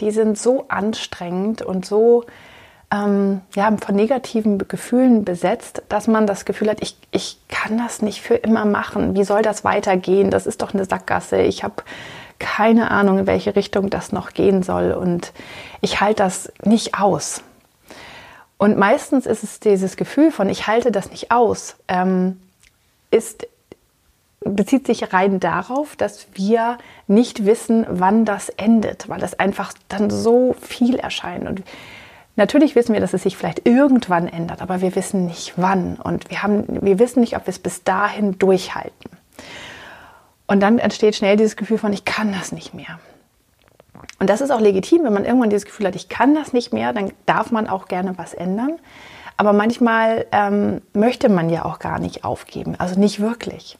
die sind so anstrengend und so ähm, ja, von negativen Gefühlen besetzt, dass man das Gefühl hat, ich, ich kann das nicht für immer machen. Wie soll das weitergehen? Das ist doch eine Sackgasse. Ich habe keine Ahnung, in welche Richtung das noch gehen soll und ich halte das nicht aus. Und meistens ist es dieses Gefühl von, ich halte das nicht aus, ähm, ist bezieht sich rein darauf, dass wir nicht wissen, wann das endet, weil das einfach dann so viel erscheint. Und natürlich wissen wir, dass es sich vielleicht irgendwann ändert, aber wir wissen nicht wann. Und wir, haben, wir wissen nicht, ob wir es bis dahin durchhalten. Und dann entsteht schnell dieses Gefühl von, ich kann das nicht mehr. Und das ist auch legitim, wenn man irgendwann dieses Gefühl hat, ich kann das nicht mehr, dann darf man auch gerne was ändern. Aber manchmal ähm, möchte man ja auch gar nicht aufgeben, also nicht wirklich.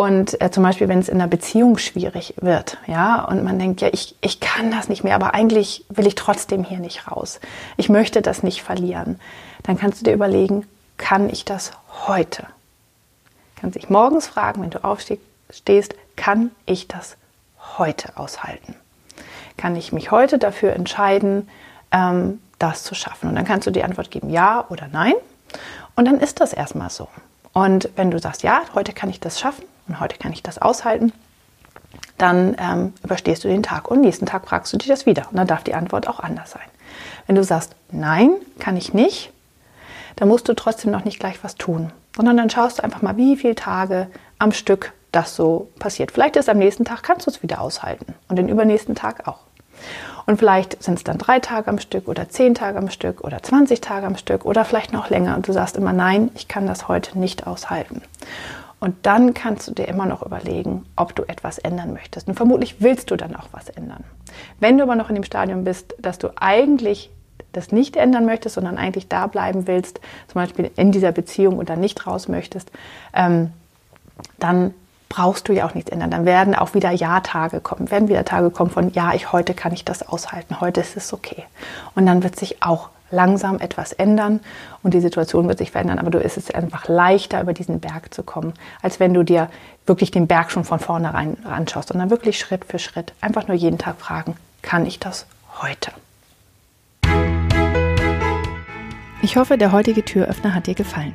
Und äh, zum Beispiel, wenn es in einer Beziehung schwierig wird, ja, und man denkt, ja, ich, ich kann das nicht mehr, aber eigentlich will ich trotzdem hier nicht raus. Ich möchte das nicht verlieren. Dann kannst du dir überlegen, kann ich das heute? Kannst dich morgens fragen, wenn du aufstehst, kann ich das heute aushalten? Kann ich mich heute dafür entscheiden, ähm, das zu schaffen? Und dann kannst du die Antwort geben, ja oder nein. Und dann ist das erstmal so. Und wenn du sagst, ja, heute kann ich das schaffen, und heute kann ich das aushalten, dann ähm, überstehst du den Tag und nächsten Tag fragst du dich das wieder. Und dann darf die Antwort auch anders sein. Wenn du sagst, nein, kann ich nicht, dann musst du trotzdem noch nicht gleich was tun, sondern dann schaust du einfach mal, wie viele Tage am Stück das so passiert. Vielleicht ist am nächsten Tag, kannst du es wieder aushalten und den übernächsten Tag auch. Und vielleicht sind es dann drei Tage am Stück oder zehn Tage am Stück oder 20 Tage am Stück oder vielleicht noch länger und du sagst immer, nein, ich kann das heute nicht aushalten. Und dann kannst du dir immer noch überlegen, ob du etwas ändern möchtest. Und vermutlich willst du dann auch was ändern. Wenn du aber noch in dem Stadium bist, dass du eigentlich das nicht ändern möchtest, sondern eigentlich da bleiben willst, zum Beispiel in dieser Beziehung und dann nicht raus möchtest, ähm, dann brauchst du ja auch nichts ändern. Dann werden auch wieder Ja-Tage kommen, werden wieder Tage kommen von Ja, ich heute kann ich das aushalten, heute ist es okay. Und dann wird sich auch langsam etwas ändern und die Situation wird sich verändern. Aber du ist es einfach leichter, über diesen Berg zu kommen, als wenn du dir wirklich den Berg schon von vornherein anschaust, sondern wirklich Schritt für Schritt. Einfach nur jeden Tag fragen, kann ich das heute? Ich hoffe, der heutige Türöffner hat dir gefallen.